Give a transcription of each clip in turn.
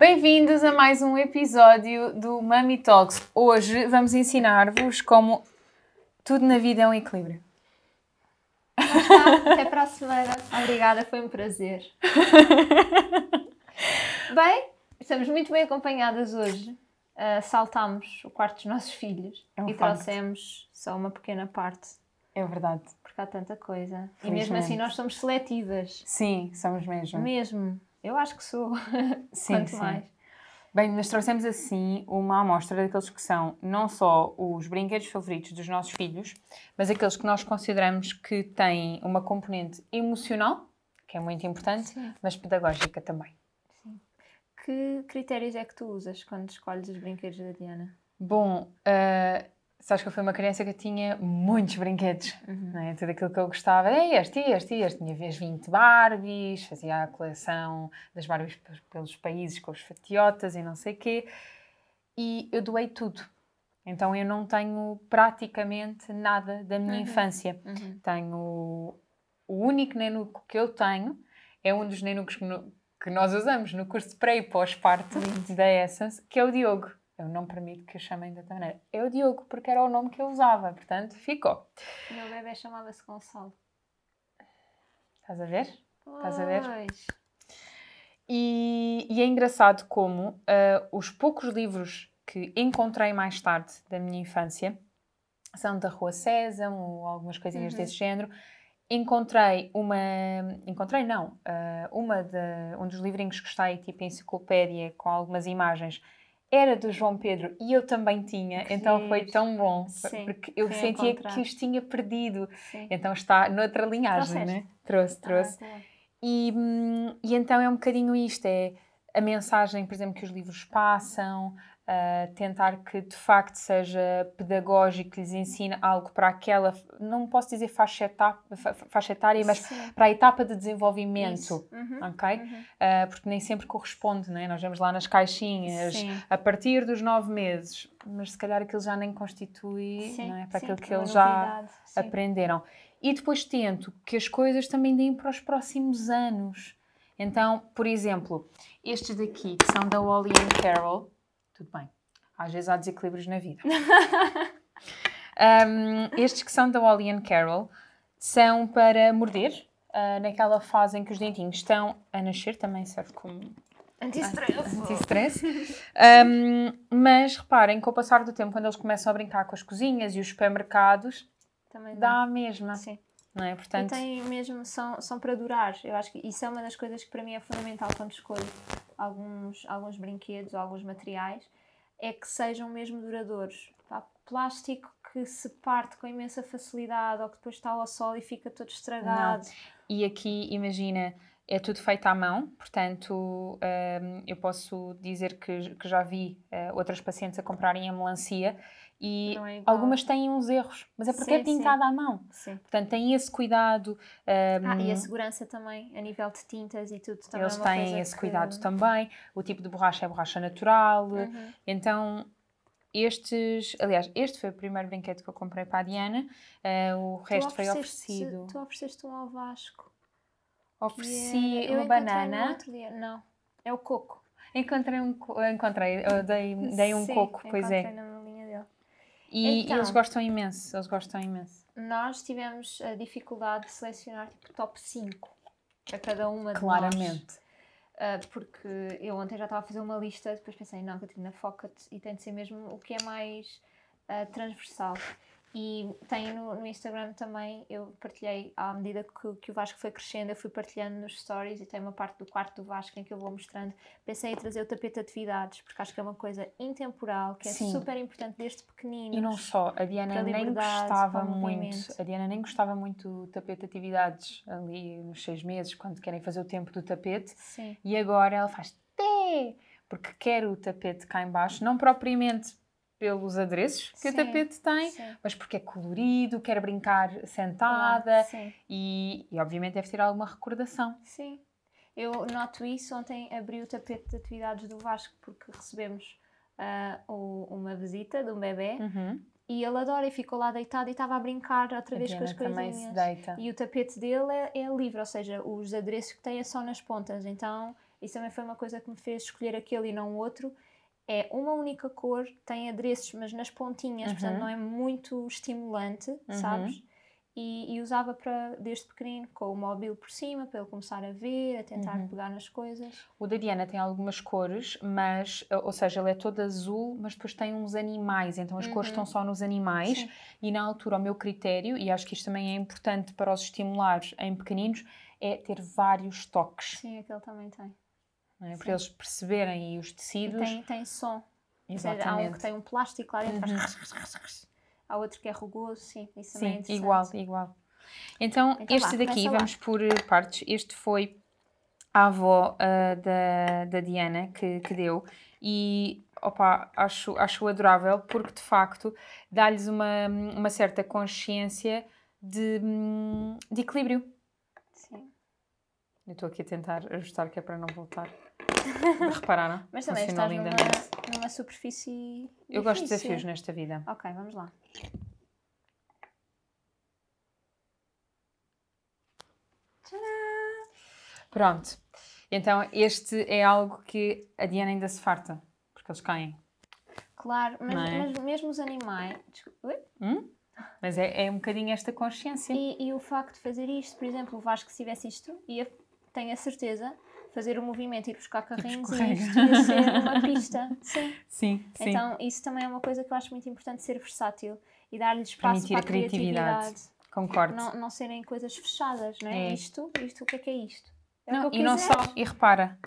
Bem-vindos a mais um episódio do Mami Talks. Hoje vamos ensinar-vos como tudo na vida é um equilíbrio. Até para a semana. Obrigada, foi um prazer. bem, estamos muito bem acompanhadas hoje. Uh, saltámos o quarto dos nossos filhos É um e facto. trouxemos só uma pequena parte, É verdade. porque há tanta coisa. E mesmo assim nós somos seletivas. Sim, somos mesmo. Mesmo. Eu acho que sou. Sim, Quanto sim. mais. Bem, nós trouxemos assim uma amostra daqueles que são não só os brinquedos favoritos dos nossos filhos, mas aqueles que nós consideramos que têm uma componente emocional, que é muito importante, Sim. mas pedagógica também. Que critérios é que tu usas quando escolhes os brinquedos da Diana? Bom, uh, sabes que eu fui uma criança que tinha muitos brinquedos, Uhum. não é? Tudo aquilo que eu gostava, é este, este, este. Tinha vez 20 Barbies, fazia a coleção das Barbies pe- pelos países com os fatiotas e não sei quê. E eu doei tudo. Então eu não tenho praticamente nada da minha Uhum. infância. Uhum. Tenho o único nenuco que eu tenho é um dos nenucos que, no- que nós usamos no curso de pré e pós-parto da Essence, que é o Diogo. Eu não permito que o chamem de outra maneira. É o Diogo, porque era o nome que eu usava, portanto, ficou. O meu bebê chamava-se Gonçalo. Estás a ver? Estás a ver? E, e é engraçado como ah, os poucos livros que encontrei mais tarde da minha infância são da Rua Sésamo ou algumas coisinhas Uhum. desse género. Encontrei uma. Encontrei, não. ah, uma de, um dos livrinhos que está aí, tipo enciclopédia, com algumas imagens, era do João Pedro e eu também tinha, Que então foi tão bom, Sim, porque eu sentia encontrar. que os tinha perdido. Sim. Então está noutra linhagem, Trouxeste? né? Trouxe, trouxe. Ah, tá. E, hum, e então é um bocadinho isto: é a mensagem, por exemplo, que os livros passam, ah, tentar que de facto seja pedagógico, que lhes ensine algo para aquela, não posso dizer faixa, etapa, fa- faixa etária, mas Sim. para a etapa de desenvolvimento. Uhum. Ok? Uhum. Ah, porque nem sempre corresponde, né? Nós vemos lá nas caixinhas Sim. a partir dos nove meses, mas se calhar aquilo já nem constitui Sim, não é? para aquilo que eles já aprenderam. E depois tento que as coisas também deem para os próximos anos. Então, por exemplo, estes daqui que são da Wally and Carol, tudo bem, às vezes há desequilíbrios na vida. Um, estes que são da Wally and Carol são para morder, ah, naquela fase em que os dentinhos estão a nascer, também serve como Anti-stress. anti-stress. Um, mas reparem que ao passar do tempo, quando eles começam a brincar com as cozinhas e os supermercados, Também dá dá. a mesma, Sim. não é? E Portanto, tem mesmo, são, são para durar. Eu acho que isso é uma das coisas que para mim é fundamental quando escolho alguns, alguns brinquedos alguns materiais, é que sejam mesmo duradouros. Pá, plástico que se parte com imensa facilidade ou que depois está ao sol e fica todo estragado. e aqui, imagina, é tudo feito à mão, portanto, um, eu posso dizer que, já vi uh, outras pacientes a comprarem a melancia e é algumas têm uns erros, mas é porque Sim, é pintada à mão. Sim. Portanto, têm esse cuidado. um, Ah, e a segurança também, a nível de tintas e tudo também. Eles é têm esse que- cuidado também. O tipo de borracha é borracha natural. Uhum. Então, estes. Aliás, este foi o primeiro brinquedo que eu comprei para a Diana. eh, o Tu resto foi oferecido. Tu ofereceste um ao Vasco. Ofereci eu uma no banana. dia. Não, é o coco. Encontrei um. co- Encontrei, eu dei, dei um Sim, coco, pois é. dele. E Então. eles gostam imenso. Eles gostam imenso. Nós tivemos a dificuldade de selecionar tipo top 5 para cada uma de nós. Claramente. Ah, porque eu ontem já estava a fazer uma lista, depois pensei, não, Catarina, foca-te e tem de ser mesmo o que é mais ah, transversal. E tem no, no, Instagram também, eu partilhei à medida que, que, o Vasco foi crescendo, eu fui partilhando nos stories e tem uma parte do quarto do Vasco em que eu vou mostrando. Pensei em trazer o tapete de atividades, porque acho que é uma coisa intemporal, que é Sim. super importante desde pequenino. E não só, a Diana nem gostava muito, a Diana nem gostava muito do tapete de atividades ali nos seis meses, quando querem fazer o tempo do tapete. Sim. E agora ela faz té, porque quer o tapete cá embaixo, não propriamente pelos adereços que sim, o tapete tem, sim. mas porque é colorido, quer brincar sentada e, e, obviamente deve ter alguma recordação. Sim, eu noto isso. Ontem abri o tapete de atividades do Vasco porque recebemos uh, uma visita de um bebê uhum. e ele adora e ficou lá deitado e estava a brincar outra vez com as coisinhas. E o tapete dele é, é livre, ou seja, os adereços que tem é só nas pontas. Então, isso também foi uma coisa que me fez escolher aquele e não o outro é uma única cor, tem adereços, mas nas pontinhas, uhum. portanto não é muito estimulante, uhum. sabes? E, e, usava para desde pequenino com o móvel por cima para ele começar a ver, a tentar uhum. pegar nas coisas. O da Diana tem algumas cores, mas, ou seja, ele é todo azul, mas depois tem uns animais, então as cores estão uhum. só nos animais. Sim. E na altura, o meu critério, e acho que isto também é importante para os estimular em pequeninos, é ter vários toques. Sim, aquele também tem é? para eles perceberem e os tecidos. E tem, tem som. Exatamente. Seja, há um que tem um plástico lá dentro, uhum. faz. Há outro que é rugoso, sim, isso é sim, é igual, igual. Então, então este lá, daqui, vamos por partes. Este foi a avó uh, da, da Diana que, que deu e opa, acho, acho adorável porque de facto dá-lhes uma, uma certa consciência de, de equilíbrio. Eu estou aqui a tentar ajustar que é para não voltar. Repararam? Mas também estás numa, numa superfície. Difícil. Eu gosto de desafios nesta vida. Ok, vamos lá. Tcharam! Pronto. Então, este é algo que a Diana ainda se farta, porque eles caem. Claro, mas, é? mas mesmo os animais. Hum? Mas é, é um bocadinho esta consciência. E, e, o facto de fazer isto, por exemplo, o Vasco, se tivesse isto, ia, tenho a certeza, fazer o movimento e ir buscar carrinhos e isto ia ser uma pista. Sim. Sim, sim. Então, isso também é uma coisa que eu acho muito importante, ser versátil e dar-lhe espaço Permitir para a criatividade. criatividade. Concordo. Não, não serem coisas fechadas, não é? é. Isto, isto, o que é que é isto? É não, e não só, e repara,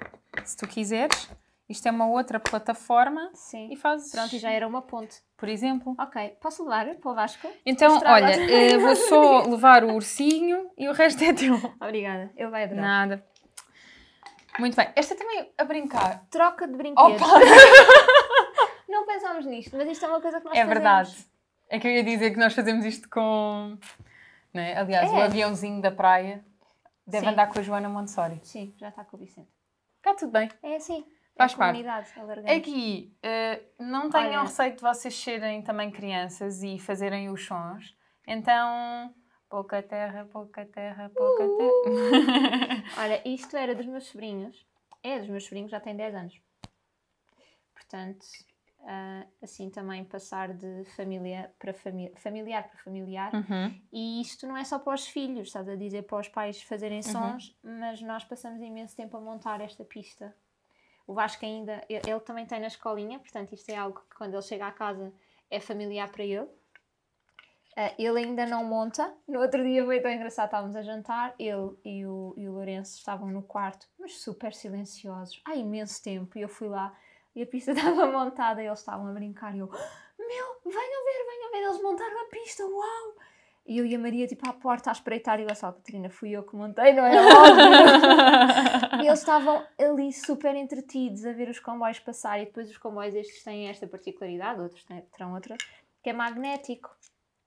se tu quiseres, isto é uma outra plataforma Sim. e fazes. Pronto, e já era uma ponte. Por exemplo. Ok, posso levar para o Vasco? Então, olha, eh, vou só levar o ursinho e o resto é teu. Obrigada, eu vai adorar. Nada. Muito bem, esta também a brincar. Troca de brinquedos. Opa. não pensámos nisto, mas isto é uma coisa que nós é fazemos. É verdade. É que eu ia dizer que nós fazemos isto com. Né? Aliás, é. o aviãozinho da praia deve Sim. andar com a Joana Montessori. Sim, já está com o Vicente. Está tudo bem. É assim. Faz é parte. Aqui, uh, não tenham Olha. receio de vocês serem também crianças e fazerem os sons. Então, pouca terra, pouca terra, pouca uh! terra. Olha, isto era dos meus sobrinhos. É dos meus sobrinhos, já tem 10 anos. Portanto, uh, assim também passar de família para família, familiar para familiar. Uhum. E isto não é só para os filhos, estás a dizer para os pais fazerem uhum. sons, uhum. mas nós passamos imenso tempo a montar esta pista o Vasco ainda, ele também tem na escolinha, portanto isto é algo que quando ele chega à casa é familiar para ele. Uh, ele ainda não monta. No outro dia foi tão engraçado, estávamos a jantar, ele e o, e o Lourenço estavam no quarto, mas super silenciosos, há imenso tempo, e eu fui lá e a pista estava montada e eles estavam a brincar e eu, meu, venham ver, venham ver, eles montaram a pista, uau! E eu e a Maria, tipo, à porta a espreitar e eu só, Catarina, fui eu que montei, não é óbvio? e eles estavam ali super entretidos a ver os comboios passar e depois os comboios estes têm esta particularidade, outros têm, terão outra, que é magnético.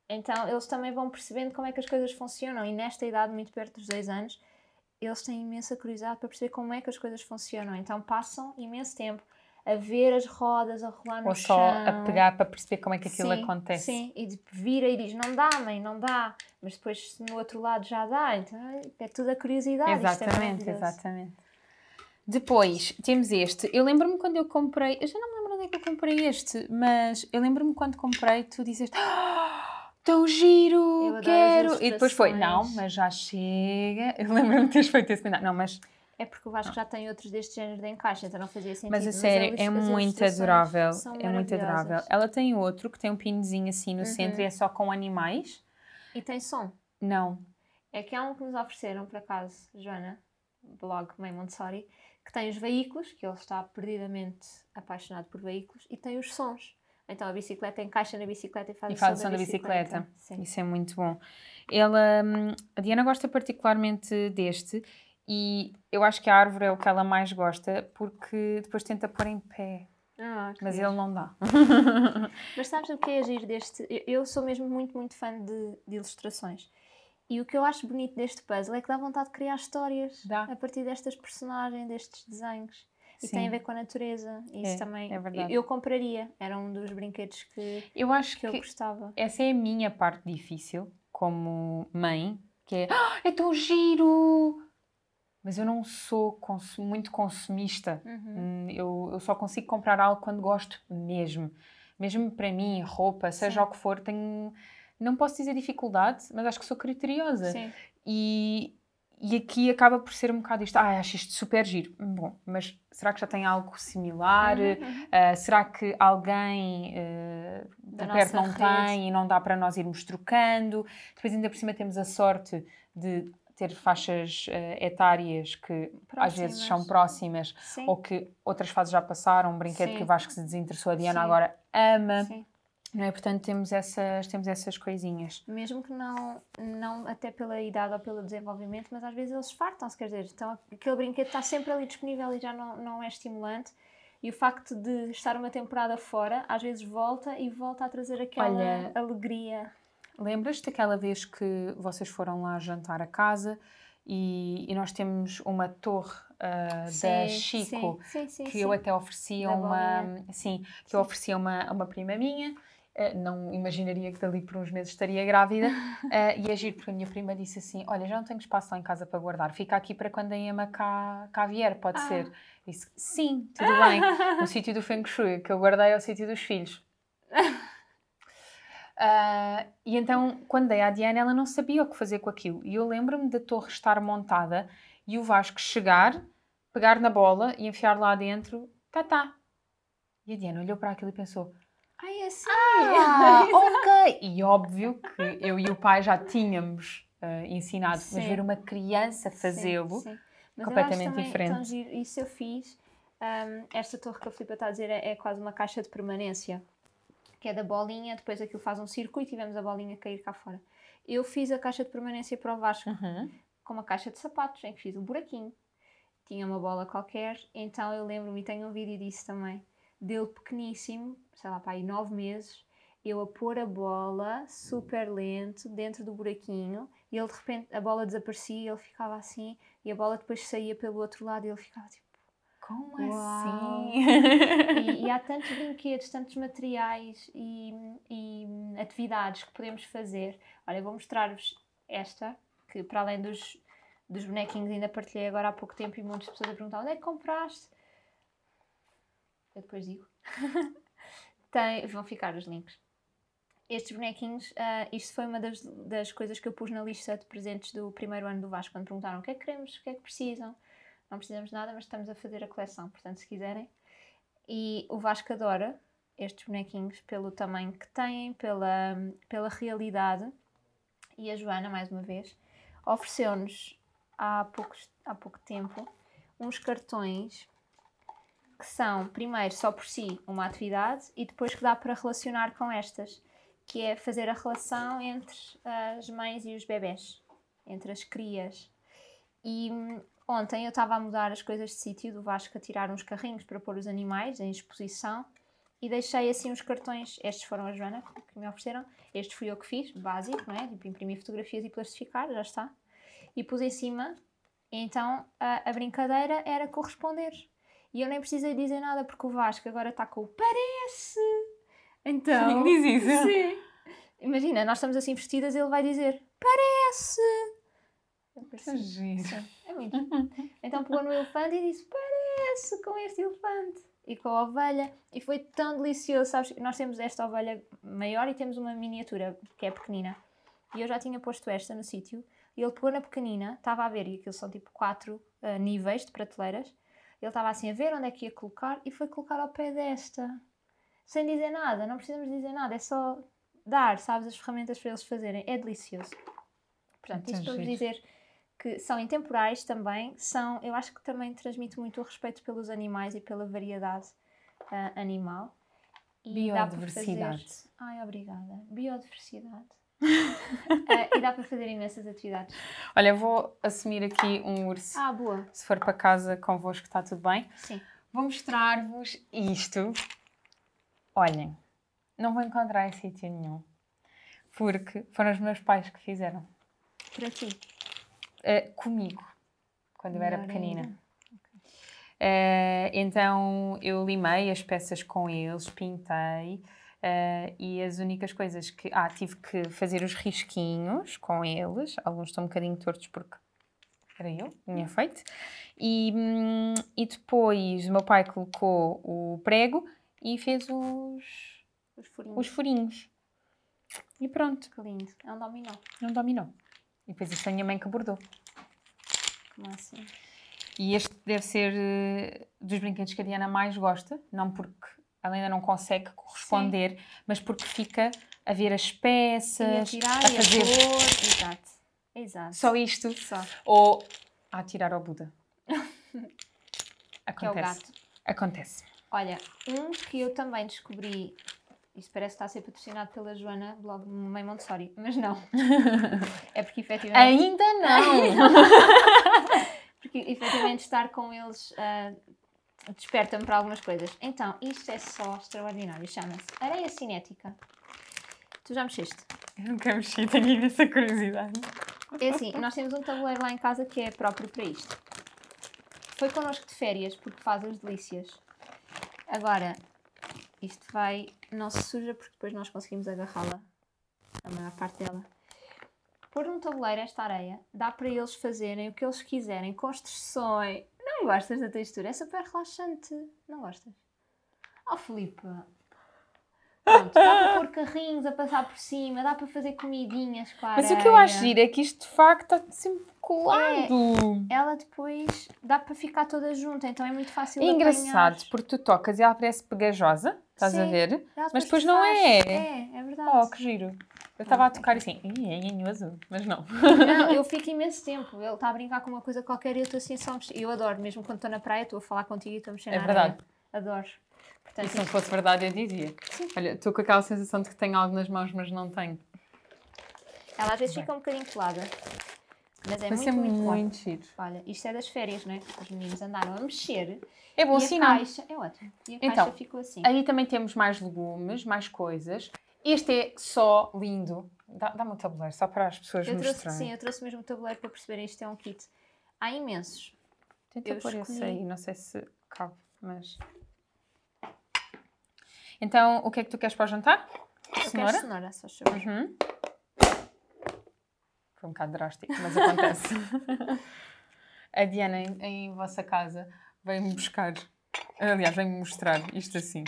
Então eles também vão percebendo como é que as coisas funcionam e nesta idade, muito perto dos 10 anos, eles têm imensa curiosidade para perceber como é que as coisas funcionam. Então passam imenso tempo a ver as rodas a rolar no Ou chão. Ou só a pegar para perceber como é que aquilo sim, acontece. Sim, e vira e diz, não dá mãe, não dá. Mas depois no outro lado já dá. Então é tudo a curiosidade. É exatamente, é exatamente. Depois temos este. Eu lembro-me quando eu comprei, eu já não me lembro onde é que eu comprei este, mas eu lembro-me quando comprei, tu dizeste. Oh, tão giro, quero. E depois foi, não, mas já chega. Eu lembro-me de teres feito esse comentário. Não, mas É porque o Vasco já tem outros deste género de encaixe, então não fazia sentido. Mas a sério, as- é as muito adorável. É muito adorável. Ela tem outro que tem um pinozinho assim no centro e Uhum. é só com animais. E tem som. Não. É que há um que nos ofereceram, por acaso, Joana, blog Mãe Montessori, que tem os veículos, que ele está perdidamente apaixonado por veículos, e tem os sons. Então a bicicleta encaixa na bicicleta e faz, E o, faz som da bicicleta. Sim. Isso é muito bom. Ela, hum, a Diana gosta particularmente deste e eu acho que a árvore é o que ela mais gosta porque depois tenta pôr em pé, Ah, mas ele não dá. Mas sabes o que é agir deste? eu- Eu sou mesmo muito, muito fã de, de ilustrações. E o que eu acho bonito deste puzzle é que dá vontade de criar histórias Dá. a partir destas personagens, destes desenhos. E Sim. tem a ver com a natureza. Isso É, também. é verdade. Eu, eu compraria. Era um dos brinquedos que, Eu acho que eu que gostava. essa é a minha parte difícil como mãe, que é, ah, é tão giro! Mas eu não sou consu- muito consumista. Uhum. Hum, Eu, eu só consigo comprar algo quando gosto mesmo. Mesmo para mim, roupa, seja Sim. o que for, tenho. Não posso dizer dificuldade, mas acho que sou criteriosa. Sim. E, e aqui acaba por ser um bocado isto. Ah, acho isto super giro. Bom, mas será que já tem algo similar? Uhum. Ah, será que alguém uh, por perto não rede. tem e não dá para nós irmos trocando? Depois, ainda por cima, temos a sorte de ter faixas ah, etárias que às vezes são próximas Sim. ou que outras fases já passaram. Um brinquedo Sim. que o Vasco se desinteressou, a Diana Sim. agora ama. Não é? Portanto, temos essas, temos essas coisinhas. Mesmo que não, não até pela idade ou pelo desenvolvimento, mas às vezes eles fartam-se, quer dizer, então aquele brinquedo está sempre ali disponível e já não, não é estimulante. E o facto de estar uma temporada fora, às vezes volta e volta a trazer aquela Olha, alegria. Lembras-te daquela vez que vocês foram lá jantar a casa e, e nós temos uma torre ah, da Chico sim, sim, que eu até oferecia Da uma bolinha. sim que eu oferecia uma a uma prima minha. Eh, não imaginaria que dali por uns meses estaria grávida. Eh, e agir porque a minha prima disse assim olha já não tenho espaço lá em casa para guardar. Fica aqui para quando a Emma cá, cá vier pode Ah. ser. Disse sim tudo bem. No sítio do Feng Shui que eu guardei é o sítio dos filhos Ah, e então, quando dei à Diana, ela não sabia o que fazer com aquilo. E eu lembro-me da torre estar montada e o Vasco chegar, pegar na bola e enfiar lá dentro, tá, tá. E a Diana olhou para aquilo e pensou: Ai, é assim! Ah, ok! E óbvio que eu e o pai já tínhamos ah, ensinado, mas Sim. ver uma criança fazê-lo. Mas completamente também diferente. tão giro, Isso eu fiz. Hum, esta torre que a Filipe está a dizer é, é quase uma caixa de permanência, que é da bolinha, depois aquilo faz um circuito e vemos a bolinha cair cá fora. Eu fiz a caixa de permanência para o Vasco Uhum. com uma caixa de sapatos, em que fiz um buraquinho. Tinha uma bola qualquer, então eu lembro-me, e tenho um vídeo disso também, dele pequeníssimo, sei lá, para aí nove meses, eu a pôr a bola super lento dentro do buraquinho e ele de repente a bola desaparecia e ele ficava assim e a bola depois saía pelo outro lado e ele ficava tipo. Como Uau. assim? E, e há tantos brinquedos, tantos materiais e, e atividades que podemos fazer. Olha, eu vou mostrar-vos esta, que para além dos, dos bonequinhos ainda partilhei agora há pouco tempo e muitas pessoas a perguntar onde é que compraste? Eu depois digo. Tem, vão ficar os links. Estes bonequinhos, ah, isto foi uma das, das coisas que eu pus na lista de presentes do primeiro ano do Vasco, quando perguntaram o que é que queremos, o que é que precisam. Não precisamos de nada, mas estamos a fazer a coleção, portanto, se quiserem. E o Vasco adora estes bonequinhos pelo tamanho que têm, pela, pela realidade. E a Joana, mais uma vez, ofereceu-nos há, poucos, há pouco tempo uns cartões que são, primeiro, só por si uma atividade e depois que dá para relacionar com estas, que é fazer a relação entre as mães e os bebés, entre as crias. E hum, ontem eu estava a mudar as coisas de sítio do Vasco a tirar uns carrinhos para pôr os animais em exposição e deixei assim uns cartões. Estes foram a Joana que me ofereceram. Este fui eu que fiz, básico, não é? Tipo, imprimir fotografias e plastificar, já está. E pus em cima. Então a, a brincadeira era corresponder. E eu nem precisei dizer nada porque o Vasco agora está com o parece. Então. Diz isso. Sim. Imagina, nós estamos assim vestidas e ele vai dizer parece. Pensei, Que giro. É muito. Então pegou no elefante e disse: Parece com este elefante. E com a ovelha. E foi tão delicioso, sabes? Nós temos esta ovelha maior e temos uma miniatura que é pequenina. E eu já tinha posto esta no sítio. E ele pegou na pequenina, estava a ver, e aquilo são tipo quatro uh, níveis de prateleiras. Ele estava assim a ver onde é que ia colocar e foi colocar ao pé desta. Sem dizer nada, não precisamos dizer nada, é só dar, sabes, as ferramentas para eles fazerem. É delicioso. Portanto, isto para vos dizer que são intemporais também, são, eu acho que também transmite muito o respeito pelos animais e pela variedade uh, animal. E Biodiversidade. Fazer... Ai, obrigada. Biodiversidade. uh, e dá para fazer imensas atividades. Olha, vou assumir aqui um urso. Ah, boa. Se for para casa convosco, está tudo bem? Sim. Vou mostrar-vos isto. Olhem, não vou encontrar em sítio nenhum. Porque foram os meus pais que fizeram. Para ti? Uh, comigo, quando eu era pequenina. Uh, então eu limei as peças com eles, pintei. Uh, e as únicas coisas que. Ah, tive que fazer os risquinhos com eles. Alguns estão um bocadinho tortos porque era eu, tinha feito. E, hum, e depois o meu pai colocou o prego e fez os, os, furinhos. os furinhos. E pronto. Que lindo. É um dominó. É um dominó. E depois isso a minha mãe que bordou. Como assim? E este deve ser uh, dos brinquedos que a Diana mais gosta, não porque ela ainda não consegue corresponder, Sim. mas porque fica a ver as peças, a, tirar, a fazer. A cor. Exato. Exato. Só isto. Só. Ou a tirar ao Buda. Acontece. Que é o gato. Acontece. Olha, um que eu também descobri, isto parece que está a ser patrocinado pela Joana, blog Mãe Montessori, mas não. é porque efetivamente. Ainda não! porque efetivamente estar com eles uh, desperta-me para algumas coisas. Então, isto é só extraordinário. Chama-se areia cinética. Tu já mexeste? Eu nunca mexi, tenho imensa curiosidade. É assim, nós temos um tabuleiro lá em casa que é próprio para isto. Foi connosco de férias porque faz as delícias. Agora, isto vai. Não se suja porque depois nós conseguimos agarrá-la, a maior parte dela. Pôr um tabuleiro esta areia dá para eles fazerem o que eles quiserem, construções, não gostas da textura? É super relaxante. Não gostas? Oh, Filipe. Pronto, dá para pôr carrinhos a passar por cima, dá para fazer comidinhas com Mas o que eu acho giro é que isto de facto está sempre colado. É, ela depois dá para ficar toda junta, então é muito fácil É engraçado, apanhar. porque tu tocas e ela parece pegajosa, estás Sim, a ver? Mas depois não é. É, é verdade. Oh, que giro. Eu estava a tocar assim, é engenhoso, mas não. Não, eu fico imenso tempo. Ele está a brincar com uma coisa qualquer e eu estou assim só mexer. Eu adoro, mesmo quando estou na praia, estou a falar contigo e estou a mexer É na verdade. Areia. Adoro. Portanto, e se não fosse verdade, eu dizia. Sim. Olha, estou com aquela sensação de que tenho algo nas mãos, mas não tenho. Ela às vezes fica um bocadinho colada. Mas é Vai muito, muito, muito giro. Olha, isto é das férias, não é? Os meninos andaram a mexer. É bom sinal. Caixa, é ótimo. E a então, caixa ficou assim. Aí também temos mais legumes, mais coisas. Este é só lindo. Dá-me Dá o tabuleiro, só para as pessoas eu mostrarem. Trouxe, sim, eu trouxe mesmo o tabuleiro para perceberem isto é um kit. Há imensos. Tenta eu pôr escolhi... esse aí, não sei se cabe, mas... Então, o que é que tu queres para o jantar? Eu cenoura? quero cenoura, só chover. Uhum. Foi um bocado drástico, mas acontece. a Diana, em, em vossa casa, veio-me buscar... Aliás, veio-me mostrar isto assim.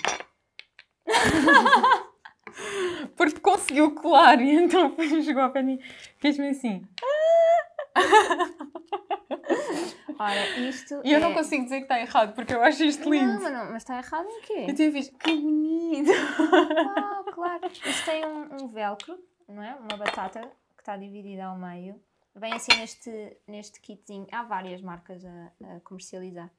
porque conseguiu colar e então chegou ao pé de mim fez-me assim. Olha, isto. E eu é... não consigo dizer que está errado porque eu acho isto lindo. Não, mas, não, mas está errado em quê? Eu tive visto, que bonito! Uau, claro. Isto tem um, um velcro, não é? Uma batata está dividida ao meio. Vem assim neste, neste kitzinho. Há várias marcas a, a comercializar.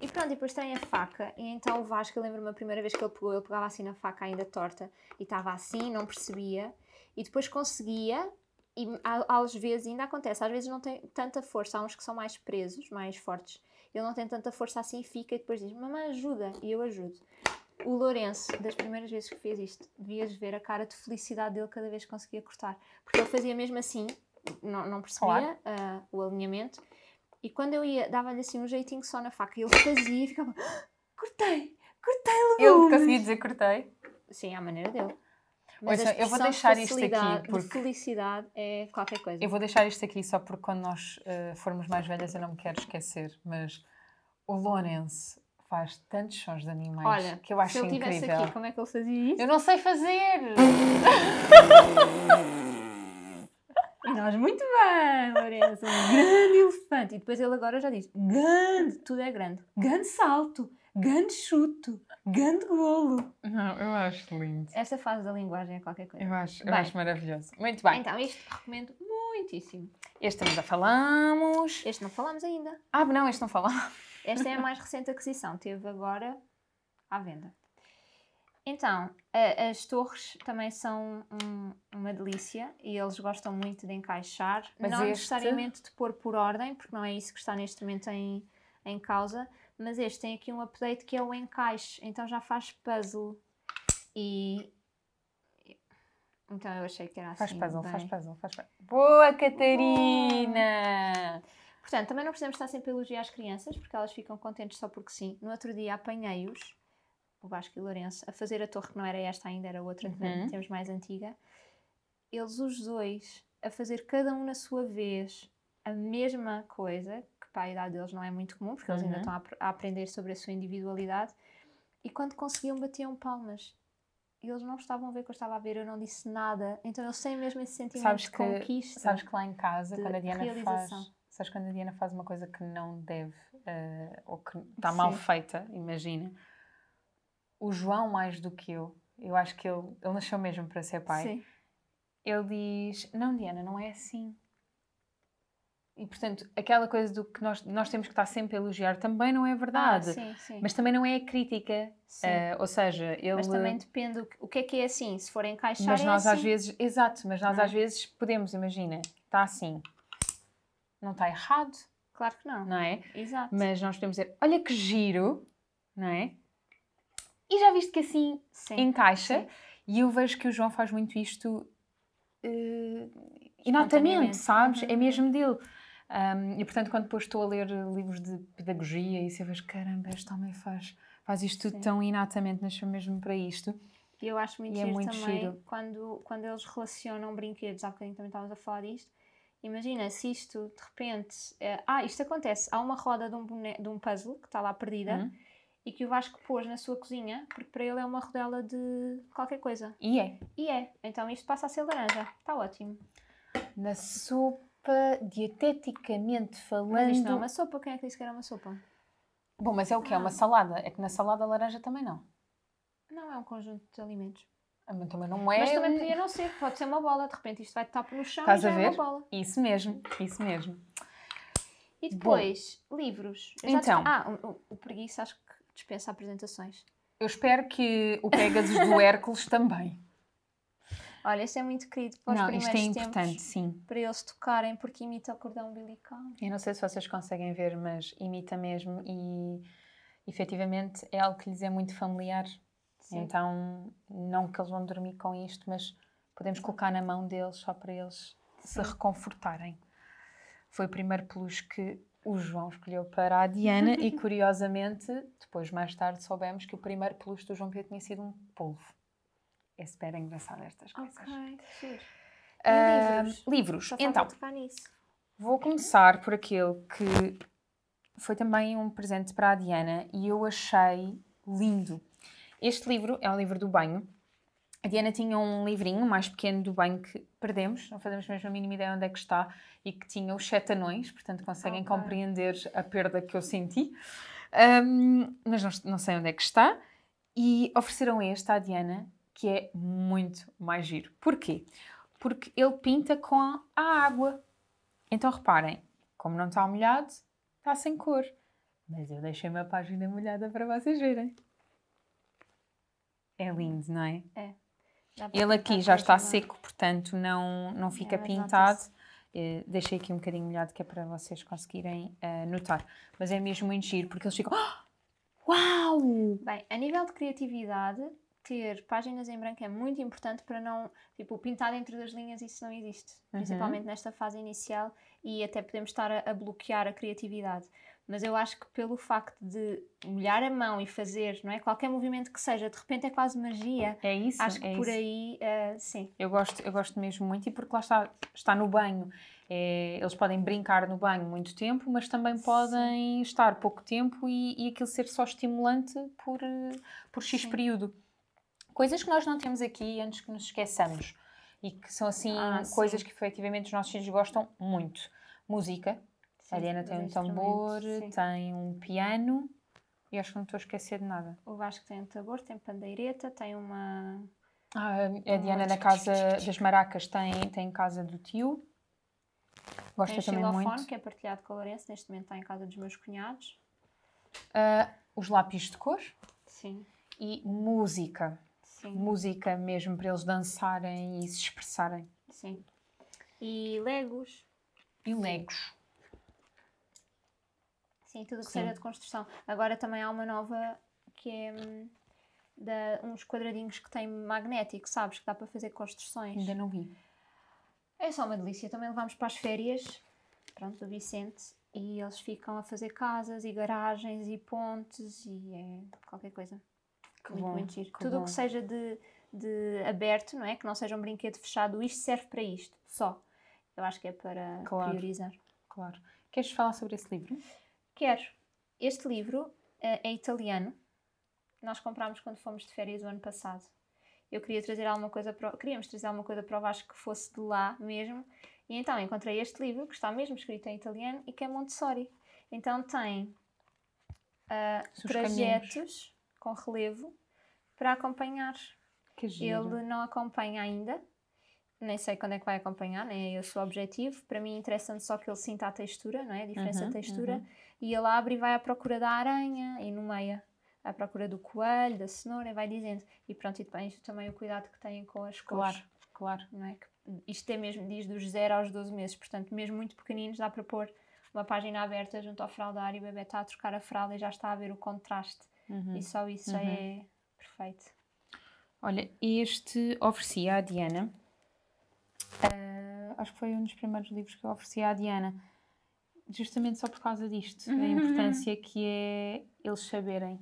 E pronto, depois tem a faca. E então o Vasco, eu lembro-me a primeira vez que ele pegou, ele pegava assim na faca ainda torta e estava assim, não percebia. E depois conseguia, e às vezes ainda acontece, às vezes não tem tanta força. Há uns que são mais presos, mais fortes. Ele não tem tanta força assim, fica e depois diz: Mamãe, ajuda. E eu ajudo. O Lourenço, das primeiras vezes que fez isto, devias ver a cara de felicidade dele cada vez que conseguia cortar. Porque ele fazia mesmo assim, não, não percebia claro. uh, o alinhamento e quando eu ia, dava-lhe assim um jeitinho só na faca e ele fazia e ficava: ah, cortei, cortei legumes. Ele conseguia dizer cortei? Sim, à maneira dele. Mas Ouça, eu vou deixar isto aqui porque. De felicidade é qualquer coisa. Eu vou deixar isto aqui só porque quando nós uh, formos mais velhas eu não me quero esquecer, mas o Lourenço faz tantos sons de animais Olha, que eu acho incrível. Se ele estivesse aqui, como é que ele fazia isso? Eu não sei fazer! E nós, muito bem, Lourenço, um grande elefante. E depois ele agora já diz, grande, tudo é grande. Grande salto, grande chuto, grande golo. Não, eu acho lindo. Esta fase da linguagem é qualquer coisa. Eu acho, eu Bem. acho maravilhoso. Muito bem. Então, isto recomendo muitíssimo. Este também já falamos. Este não falamos ainda. Ah, não, este não falamos. Esta é a mais recente aquisição, teve agora à venda. Então, a- as torres também são um- uma delícia e eles gostam muito de encaixar, Mas não este- necessariamente de pôr por ordem, porque não é isso que está neste momento em, em causa, mas este tem aqui um update que é o encaixe, então já faz puzzle e. Então eu achei que era assim. Faz puzzle, bem. faz puzzle, faz puzzle. Boa, Catarina! Portanto, também não precisamos estar sempre a elogiar as crianças, porque elas ficam contentes só porque sim. No outro dia apanhei-os, o Vasco e o Lourenço, a fazer a torre que não era esta ainda, era outra, Uhum. temos mais antiga. Eles, os dois, a fazer cada um na sua vez a mesma coisa, que para a idade deles não é muito comum, porque eles ainda Uhum. estão a, a aprender sobre a sua individualidade. E quando conseguiam, batiam palmas. E eles não estavam a ver o que eu estava a ver, eu não disse nada. Então eles têm mesmo esse sentimento Sabes de que, conquista. sabes que lá em casa, de quando a Diana realização. faz. Sabes quando a Diana faz uma coisa que não deve, eh, ou que está mal feita, imagina. O João, mais do que eu, eu acho que ele, ele nasceu mesmo para ser pai. Sim. ele diz: Não, Diana, não é assim. E portanto, aquela coisa do que nós, nós temos que estar sempre a elogiar também não é Ah, verdade. sim, sim. Mas também não é a crítica. Eh, ou seja, ele. Mas também depende o que, o que é que é assim. Se for encaixar, mas é nós assim. às vezes. Exato, mas nós Não é? às vezes podemos, imagina, está assim. Não está errado, Claro que não. não é? Exato. Mas nós podemos dizer: Olha que giro, não é? E já viste que assim Sim. encaixa. sim. E eu vejo que o João faz muito isto eh, inatamente, sabes? Uhum. É mesmo dele. Um, e portanto, quando depois estou a ler livros de pedagogia e eu vejo, caramba, este homem faz, faz isto tudo Sim. tão inatamente, nasceu mesmo para isto. E eu acho muito E é giro muito também giro. Quando, quando eles relacionam brinquedos, há bocadinho também estávamos a falar disto. Imagina se isto de repente. é, ah, isto acontece. Há uma roda de um, bone- de um puzzle que está lá perdida Hum. e que o Vasco pôs na sua cozinha, porque para ele é uma rodela de qualquer coisa. E é. E é. Então isto passa a ser laranja. Está ótimo. Na sopa, dieteticamente Mas falando. isto não é uma sopa. Quem é que disse que era uma sopa? Bom, mas é o que? É uma Ah. salada. É que na salada laranja também não. Não é um conjunto de alimentos. Ah, mas Também não é. Mas também um- podia não ser, pode ser uma bola, de repente isto vai tapo no chão Estás e já a é ver? uma bola. Isso mesmo, isso mesmo. E depois, livros. Eu já te- Então. Ah, o, o- o preguiça acho que dispensa apresentações. Eu espero que o Pegasus do Hércules também. Olha, isso é muito querido para os não, primeiros isto é importante, tempos, sim. para eles tocarem, porque imita o cordão umbilical. Eu não sei se vocês conseguem ver, mas imita mesmo e efetivamente é algo que lhes é muito familiar. Sim. Então, não que eles vão dormir com isto, mas podemos colocar na mão deles só para eles se Sim. reconfortarem. Foi o primeiro peluche que o João escolheu para a Diana e, curiosamente, depois mais tarde soubemos que o primeiro peluche do João Pedro tinha sido um polvo. É super engraçado estas coisas. Ok, giro. Ah, livros? livros. Só Então. Vou começar por aquele que foi também um presente para a Diana e eu achei lindo. Este livro é o livro do banho. A Diana tinha um livrinho mais pequeno do banho que perdemos, não fazemos mesmo a mínima ideia onde é que está, e que tinha os sete anões, portanto conseguem Ok. compreender a perda que eu senti. Ahm, mas não, não sei onde é que está. E ofereceram este à Diana, que é muito mais giro. Porquê? Porque ele pinta com a água. Então reparem, como não está molhado, está sem cor. Mas eu deixei uma página molhada para vocês verem. É lindo, não é? Para Ele aqui já está seco, portanto não, não fica É, pintado. Eh, deixei aqui um bocadinho molhado que é para vocês conseguirem eh, notar. Mas é mesmo muito giro porque eles ficam. "Ah! Uau! Bem, a nível de criatividade, ter páginas em branco é muito importante para não, tipo, pintar dentro das linhas, isso não existe. Uhum. Principalmente nesta fase inicial e até podemos estar a, a bloquear a criatividade. Mas eu acho que pelo facto de molhar a mão e fazer, não é? Qualquer movimento que seja, de repente é quase magia. É isso? acho que é por isso. aí, eh, sim. Eu gosto, eu gosto mesmo muito e porque lá está, está no banho. É, eles podem brincar no banho muito tempo, mas também podem estar pouco tempo e, e aquilo ser só estimulante por, eh, por X Sim. período. Coisas que nós não temos aqui antes que nos esqueçamos. e que são assim Ah, coisas sim. que efetivamente os nossos filhos gostam muito. Música. Sim, a Diana os tem um tambor, sim. tem um piano e acho que não estou a esquecer de nada. O Vasco tem um tambor, tem pandeireta, tem uma. Ah, a Diana na casa das maracas tem, tem casa do tio. Gosta tem um também muito. que é partilhado com a Lourenço, neste momento está em casa dos meus cunhados. Ah, os lápis de cor Sim, e música. sim, Música mesmo para eles dançarem e se expressarem. sim. E Legos. E legos. Sim, tudo o que Sim. seja de construção. Agora também há uma nova que é hum, da, uns quadradinhos que tem magnético, sabes? Que dá para fazer construções. Ainda não vi. É só uma delícia. Também levámos para as férias, pronto, do Vicente, e eles ficam a fazer casas e garagens e pontes e é qualquer coisa. Que muito, bom, muito giro. que Tudo o que seja de, de aberto, não é? Que não seja um brinquedo fechado, isto serve para isto, só. Eu acho que é para Claro. priorizar. Claro. Queres falar sobre esse livro? Quero. Este livro eh, é italiano. Nós comprámos quando fomos de férias o ano passado. Eu queria trazer alguma coisa para queríamos trazer alguma coisa para o Vasco que fosse de lá mesmo. E então encontrei este livro que está mesmo escrito em italiano e que é Montessori. Então tem ah, Os trajetos com relevo para acompanhar. Ele não acompanha ainda, nem sei quando é que vai acompanhar, nem é o objetivo. Para mim interessa-me só que ele sinta a textura, não é? A diferença Uhum, de textura. uhum. E ele abre e vai à procura da aranha e nomeia. À procura do coelho, da cenoura, e vai dizendo. E pronto, e depois também o cuidado que têm com as cores. Claro, claro. Não é? Isto é mesmo, diz dos 0 aos 12 meses, portanto, mesmo muito pequeninos, dá para pôr uma página aberta junto ao fraldário e o bebê está a trocar a fralda e já está a ver o contraste. Uhum. E só isso já Uhum. é perfeito. Olha, este ofereci à Diana. Ah, acho que foi um dos primeiros livros que eu ofereci à Diana. Justamente só por causa disto. A importância que é eles saberem.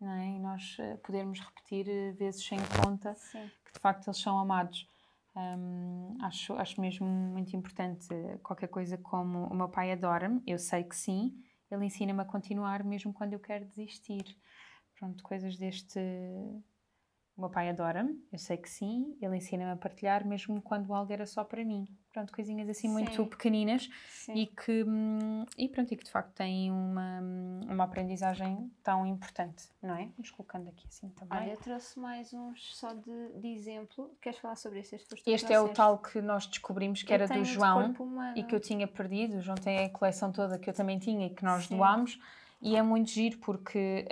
Não é? E nós ah, podermos repetir ah, vezes sem conta Sim. que de facto eles são amados. Hum, acho, acho mesmo muito importante qualquer coisa como o meu pai adora-me, eu sei que sim, ele ensina-me a continuar mesmo quando eu quero desistir. Pronto, coisas deste. O meu pai adora-me, eu sei que sim, ele ensina-me a partilhar mesmo quando algo era só para mim. Pronto, coisinhas assim muito Sim. pequeninas Sim. e que, hum, e pronto, e que de facto têm uma, uma aprendizagem tão importante, não é? Vamos colocando aqui assim também. Olha, eu trouxe mais uns só de, de exemplo. Queres falar sobre este? Este, Este é o tal que nós descobrimos que Eu era do João e que eu tinha perdido. O João tem a coleção toda que eu também tinha e que nós Sim. doámos. E é muito giro porque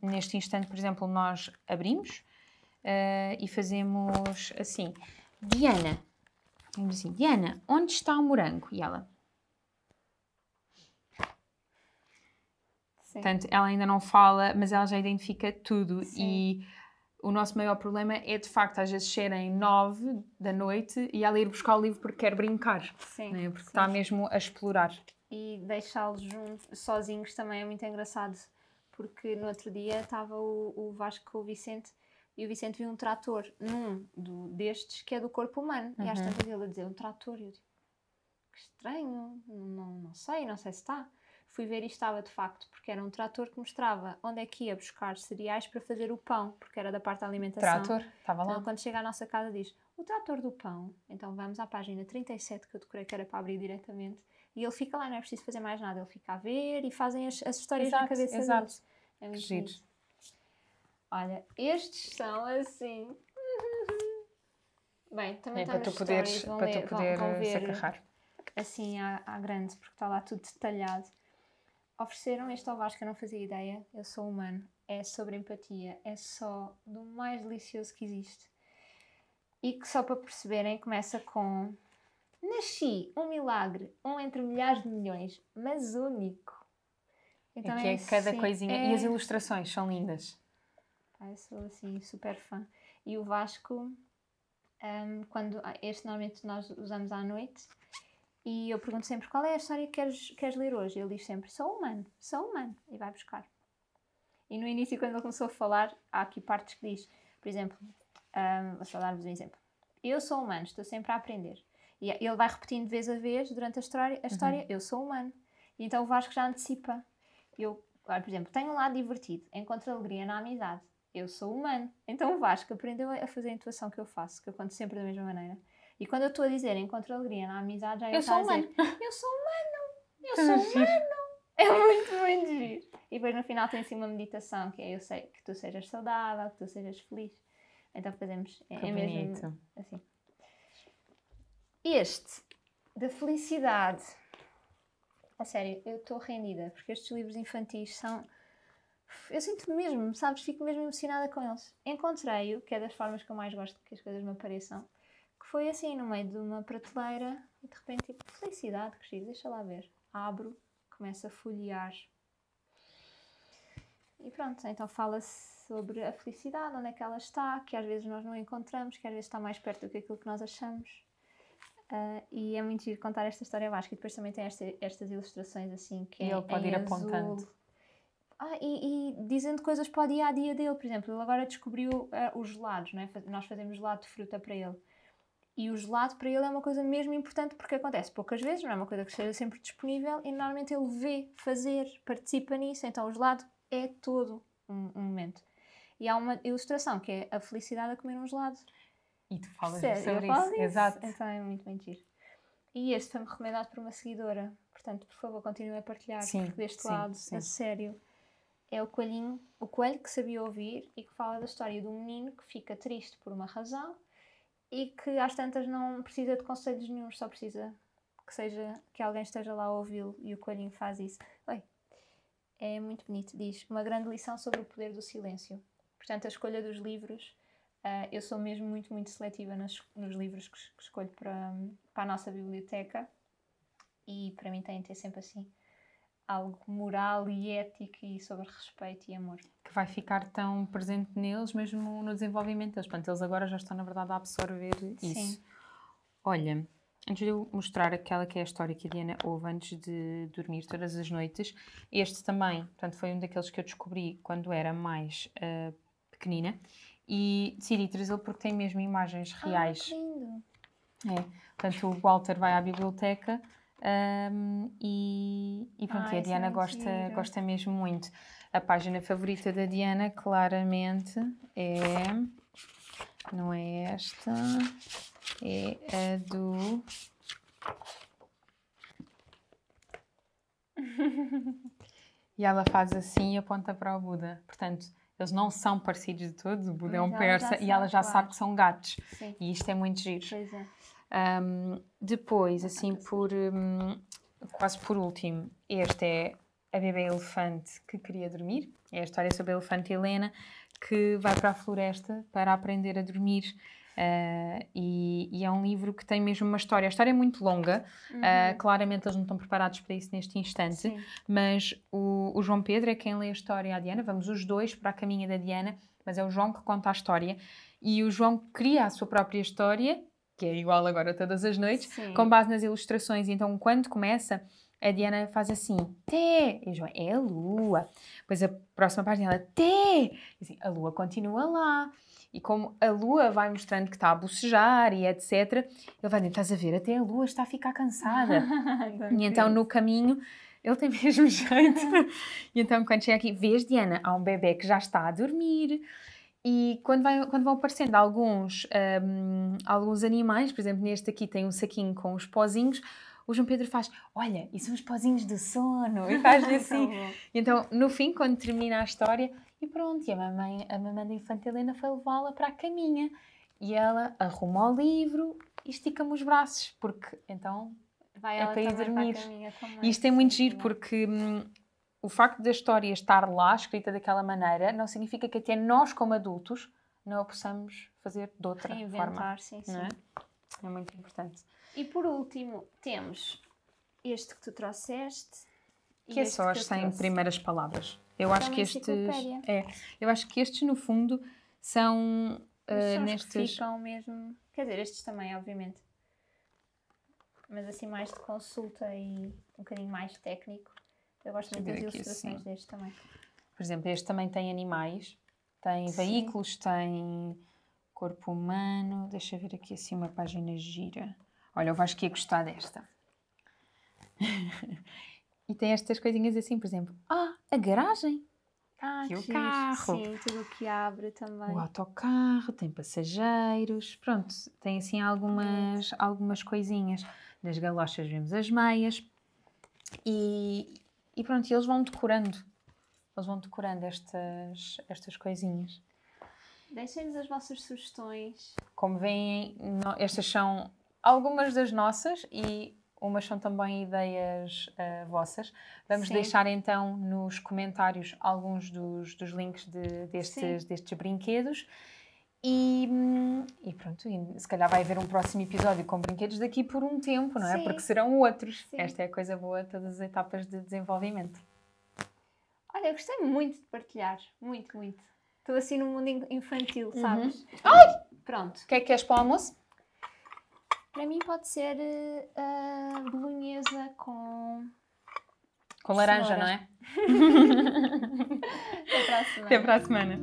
hum, neste instante, por exemplo, nós abrimos ah, e fazemos assim: Diana, vamos assim, Diana, onde está o morango? E ela, Sim. Portanto, ela ainda não fala, mas ela já identifica tudo. Sim. E o nosso maior problema é, de facto, às vezes serem nove da noite e ela ir buscar o livro porque quer brincar. Sim, né? Porque sim. está mesmo a explorar. E deixá-los sozinhos também é muito engraçado. Porque no outro dia estava o, o Vasco com o Vicente e o Vicente viu um trator num do, destes que é do corpo humano. E às Uhum. tantas ele a dizer um trator. E eu digo, que estranho, não, não sei, não sei se está. Fui ver e estava de facto, porque era um trator que mostrava onde é que ia buscar cereais para fazer o pão, porque era da parte da alimentação. Trator, estava Então, lá. quando chega à nossa casa, diz o trator do pão. Então vamos à página 37, que eu decorei que era para abrir diretamente. E ele fica lá, não é preciso fazer mais nada. Ele fica a ver e fazem as, as histórias na Exato, cabeça exato. deles. É muito giro. bonito. Olha, estes são assim. Bem, também É está para tu poderes, para ler- tu vão- poder vão ver se agarrar. assim à, à grande, porque está lá tudo detalhado. Ofereceram este ao Vasco, eu não fazia ideia. Eu sou humano. É sobre empatia. É só do mais delicioso que existe. E que só para perceberem, começa com Nasci, um milagre, um entre milhares de milhões, mas único. Então Aqui é cada assim, coisinha. é- E as ilustrações são lindas. Pá, eu sou assim super fã. E o Vasco, hum, quando ah, este normalmente nós usamos à noite, e eu pergunto sempre qual é a história que queres, queres ler hoje? Ele diz sempre: sou humano, sou humano, e vai buscar. E no início, quando ele começou a falar, há aqui partes que diz, por exemplo, hum, vou só dar-vos um exemplo: eu sou humano, estou sempre a aprender. E ele vai repetindo de vez a vez durante a história, a história eu sou humano. E então o Vasco já antecipa. Eu, por exemplo, tenho um lado divertido, encontro alegria na amizade. Eu sou humano. Então o Vasco aprendeu a fazer a intuação que eu faço, que eu conto sempre da mesma maneira. E quando eu estou a dizer encontro alegria na amizade, já Eu sou a dizer eu sou humano, eu sou humano. É muito, muito giro. E depois no final tem assim uma meditação que é eu sei que tu sejas saudável, que tu sejas feliz. Então fazemos, é, é mesmo assim. Este, da felicidade. A sério, eu estou rendida, porque estes livros infantis são. Eu sinto mesmo, sabes? Fico mesmo emocionada com eles. Encontrei-o, que é das formas que eu mais gosto que as coisas me apareçam, que foi assim, no meio de uma prateleira, e de repente, tipo, felicidade, que giro, deixa lá ver. Abro, começo a folhear. E pronto, então fala-se sobre a felicidade, onde é que ela está, que às vezes nós não encontramos, que às vezes está mais perto do que aquilo que nós achamos. Ah, e é muito giro contar esta história vasca. E depois também tem esta- estas ilustrações assim que E é ele pode ir azul. apontando. Ah, e, e dizendo coisas para o dia a dia dele, por exemplo, ele agora descobriu ah, os gelados, não é? Nós fazemos gelado de fruta para ele. E o gelado para ele é uma coisa mesmo importante porque acontece poucas vezes, não é uma coisa que esteja sempre disponível e normalmente ele vê fazer, participa nisso, então o gelado é todo um, um momento. E há uma ilustração que é a felicidade a comer um gelado. E tu falas Sério, sobre isso. Exato. Então é muito, giro. E este foi-me recomendado por uma seguidora. Portanto, por favor, continue a partilhar. Sim, porque deste sim, lado, sim. a sério, é o coelhinho, o coelho que sabia ouvir e que fala da história de um menino que fica triste por uma razão e que às tantas não precisa de conselhos nenhum, só precisa que seja que alguém esteja lá a ouvi-lo e o coelhinho faz isso. Oi. É muito bonito, diz uma grande lição sobre o poder do silêncio. Portanto, a escolha dos livros, ah, eu sou mesmo muito, muito seletiva nas- nos livros que, que escolho para, para a nossa biblioteca e para mim tem de ter sempre assim algo moral e ético e sobre respeito e amor. Que vai ficar tão presente neles, mesmo no desenvolvimento deles. Portanto, eles agora já estão, na verdade, a absorver isso. Sim. Olha, antes de eu mostrar aquela que é a história que a Diana ouve antes de dormir todas as noites, este também, portanto, foi um daqueles que eu descobri quando era mais ah, pequenina e decidi trazê-lo porque tem mesmo imagens reais. Ah, que lindo! É, portanto, o Walter vai à biblioteca ahm, e, e pronto, e a é Diana gosta, gosta mesmo muito. A página favorita da Diana, claramente, é. Não é esta, é a do. e ela faz assim e aponta para o Buda. Portanto, eles não são parecidos de todos, o Buda é um Mas ela já persa e ela já claro. sabe que são gatos. Sim, E isto é muito giro. pois é. Um, depois, assim, por um, quase por último, este é a bebê elefante que queria dormir. É a história sobre a elefante Helena que vai para a floresta para aprender a dormir. Uh, e, e é um livro que tem mesmo uma história. A história é muito longa, uh, claramente eles não estão preparados para isso neste instante, Uhum. Sim. mas o, o João Pedro é quem lê a história à Diana. Vamos os dois para a caminha da Diana, mas é o João que conta a história. E o João cria a sua própria história, que é igual agora todas as noites, Sim. com base nas ilustrações. Então, quando começa, a Diana faz assim, Té! E João, é a lua. Depois a próxima página, ela! E assim, a lua continua lá. E como a lua vai mostrando que está a bocejar e etc., ele vai dizendo, estás a ver, até a lua está a ficar cansada. E então no caminho ele tem mesmo jeito. e então quando chega aqui, vês Diana, há um bebê que já está a dormir. E quando, vai- quando vão aparecendo alguns, hum, alguns animais, por exemplo, neste aqui tem um saquinho com os pozinhos, o João Pedro faz, olha, e são os pozinhos do sono, e faz-lhe assim. E então, no fim, quando termina a história, e pronto, e a mamãe, a mamãe da infante Helena foi levá-la para a caminha. E ela arruma o livro e estica-me os braços, porque então Vai é ela para ir dormir. a caminha também. e isto é muito giro porque hum, o facto da história estar lá, escrita daquela maneira, não significa que até nós, como adultos, não a possamos fazer de outra forma. Reinventar, sim, sim. Não é? é muito importante. E por último, temos este que tu trouxeste. Que é só as eu 100 trouxe. primeiras palavras. Eu acho que estes. É, eu acho que estes, no fundo, são. Mas uh, nestes. ficam mesmo. Quer dizer, estes também, obviamente. Mas assim, mais de consulta e um bocadinho mais técnico. Eu gosto eu muito das ilustrações assim. deste também. Por exemplo, este também tem animais, tem Sim. veículos, tem corpo humano. Deixa eu ver aqui assim uma página gira. Olha, o Vasco ia gostar desta. e tem estas coisinhas assim, por exemplo. Ah, a garagem. Ah, aqui o giro. carro. Sim, tudo o que abre também. O autocarro, tem passageiros, pronto, tem assim algumas, algumas coisinhas. Nas galochas vemos as meias e, e pronto, e eles vão decorando. Eles vão decorando estas, estas coisinhas. Deixem-nos as vossas sugestões. Como veem, estas são algumas das nossas e umas são também ideias ah, vossas. Vamos Sim. deixar então nos comentários alguns dos, dos links de- destes, destes brinquedos. E, e pronto, e se calhar vai haver um próximo episódio com brinquedos daqui por um tempo, não é? Sim. Porque serão outros. Sim. Esta é a coisa boa de todas as etapas de desenvolvimento. Olha, eu gostei muito de partilhar. Muito, muito. Estou assim no mundo in- infantil, Uhum. sabes? Pronto. O que é que queres para o almoço? Para mim pode ser a bolonhesa com. Com laranja, Cenoura. não é? Até para a semana. Até para a semana.